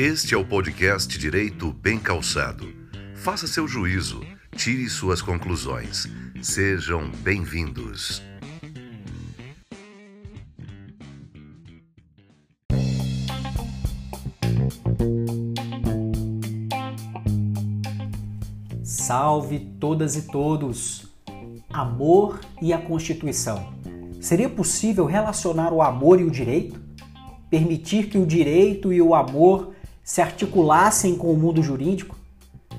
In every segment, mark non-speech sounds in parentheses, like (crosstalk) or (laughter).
Este é o podcast Direito Bem Calçado. Faça seu juízo, tire suas conclusões. Sejam bem-vindos. Salve todas e todos! Amor e a Constituição. Seria possível relacionar o amor e o direito? Permitir que o direito e o amor se articulassem com o mundo jurídico?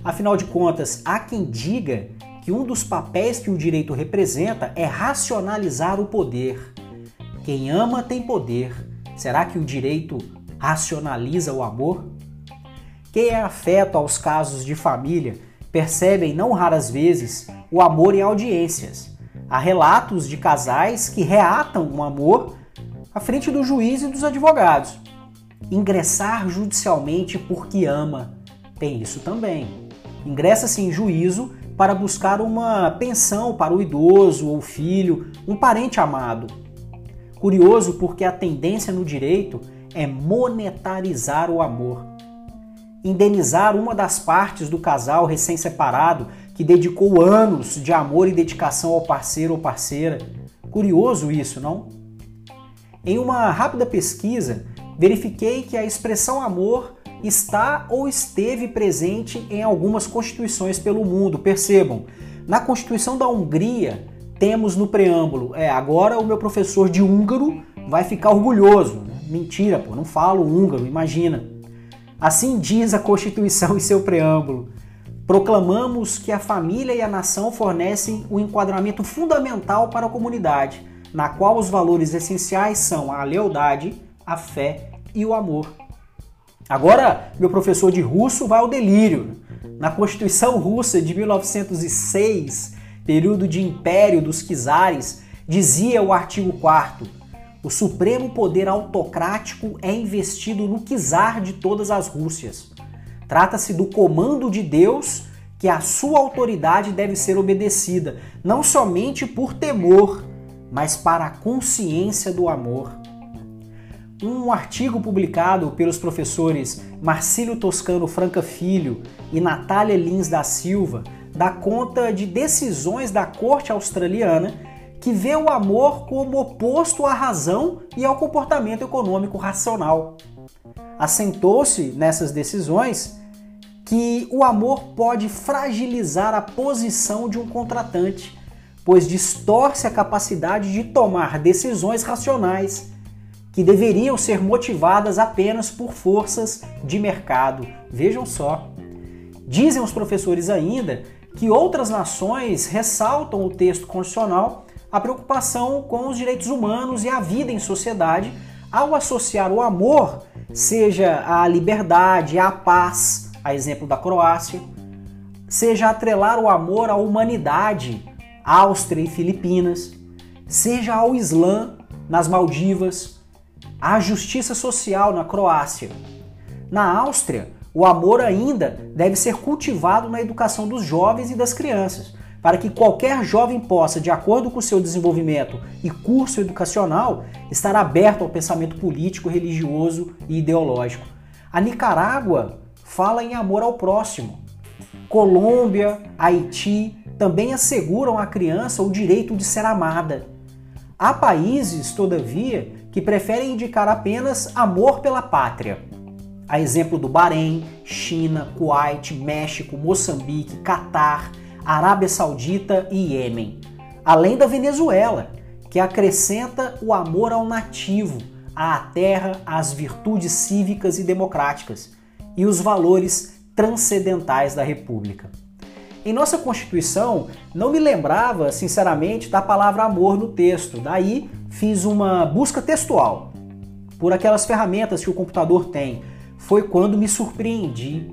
Afinal de contas, há quem diga que um dos papéis que o direito representa é racionalizar o poder. Quem ama tem poder. Será que o direito racionaliza o amor? Quem é afeto aos casos de família percebem não raras vezes o amor em audiências. Há relatos de casais que reatam um amor à frente do juiz e dos advogados. Ingressar judicialmente porque ama tem isso também. Ingressa-se em juízo para buscar uma pensão para o idoso ou filho, um parente amado. Curioso porque a tendência no direito é monetarizar o amor. Indenizar uma das partes do casal recém-separado que dedicou anos de amor e dedicação ao parceiro ou parceira. Curioso isso, não? Em uma rápida pesquisa, verifiquei que a expressão amor está ou esteve presente em algumas constituições pelo mundo. Percebam, na Constituição da Hungria, temos no preâmbulo, é, agora o meu professor de húngaro vai ficar orgulhoso. Mentira, pô, não falo húngaro, imagina. Assim diz a Constituição (laughs) em seu preâmbulo. Proclamamos que a família e a nação fornecem o um enquadramento fundamental para a comunidade, na qual os valores essenciais são a lealdade, a fé e o amor. Agora, meu professor de russo vai ao delírio. Na Constituição Russa de 1906, período de império dos czares, dizia o artigo 4 o supremo poder autocrático é investido no czar de todas as Rússias. Trata-se do comando de Deus que a sua autoridade deve ser obedecida, não somente por temor, mas para a consciência do amor um artigo publicado pelos professores Marcílio Toscano Franca Filho e Natália Lins da Silva dá conta de decisões da corte australiana que vê o amor como oposto à razão e ao comportamento econômico racional. Assentou-se nessas decisões que o amor pode fragilizar a posição de um contratante, pois distorce a capacidade de tomar decisões racionais que deveriam ser motivadas apenas por forças de mercado. Vejam só. Dizem os professores ainda que outras nações ressaltam o texto constitucional a preocupação com os direitos humanos e a vida em sociedade ao associar o amor, seja a liberdade, a paz, a exemplo da Croácia, seja atrelar o amor à humanidade, Áustria e Filipinas, seja ao Islã nas Maldivas, a justiça social na Croácia. Na Áustria, o amor ainda deve ser cultivado na educação dos jovens e das crianças, para que qualquer jovem possa, de acordo com seu desenvolvimento e curso educacional, estar aberto ao pensamento político, religioso e ideológico. A Nicarágua fala em amor ao próximo. Colômbia, Haiti também asseguram à criança o direito de ser amada. Há países, todavia, que preferem indicar apenas amor pela pátria. A exemplo do Bahrein, China, Kuwait, México, Moçambique, Catar, Arábia Saudita e Iêmen. Além da Venezuela, que acrescenta o amor ao nativo, à terra, às virtudes cívicas e democráticas e os valores transcendentais da República. Em nossa Constituição, não me lembrava, sinceramente, da palavra amor no texto, daí fiz uma busca textual por aquelas ferramentas que o computador tem. Foi quando me surpreendi.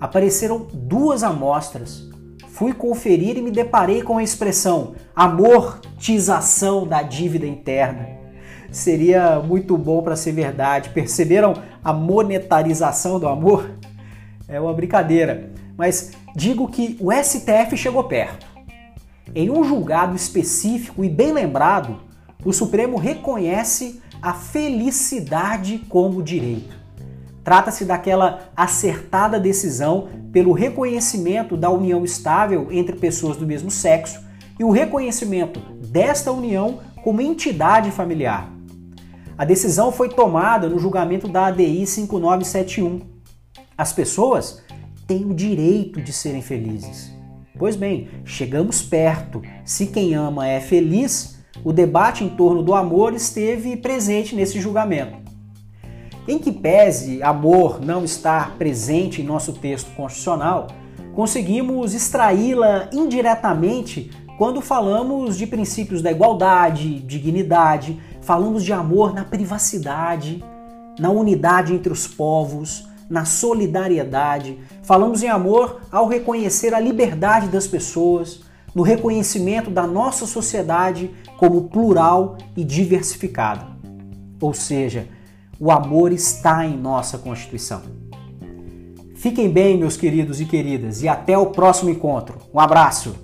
Apareceram duas amostras. Fui conferir e me deparei com a expressão amortização da dívida interna. Seria muito bom para ser verdade. Perceberam a monetarização do amor? É uma brincadeira, mas digo que o STF chegou perto. Em um julgado específico e bem lembrado, o Supremo reconhece a felicidade como direito. Trata-se daquela acertada decisão pelo reconhecimento da união estável entre pessoas do mesmo sexo e o reconhecimento desta união como entidade familiar. A decisão foi tomada no julgamento da ADI 5971. As pessoas têm o direito de serem felizes. Pois bem, chegamos perto. Se quem ama é feliz, o debate em torno do amor esteve presente nesse julgamento. Em que pese amor não estar presente em nosso texto constitucional, conseguimos extraí-la indiretamente quando falamos de princípios da igualdade, dignidade, falamos de amor na privacidade, na unidade entre os povos, na solidariedade, falamos em amor ao reconhecer a liberdade das pessoas, no reconhecimento da nossa sociedade como plural e diversificada. Ou seja, o amor está em nossa Constituição. Fiquem bem, meus queridos e queridas, e até o próximo encontro. Um abraço!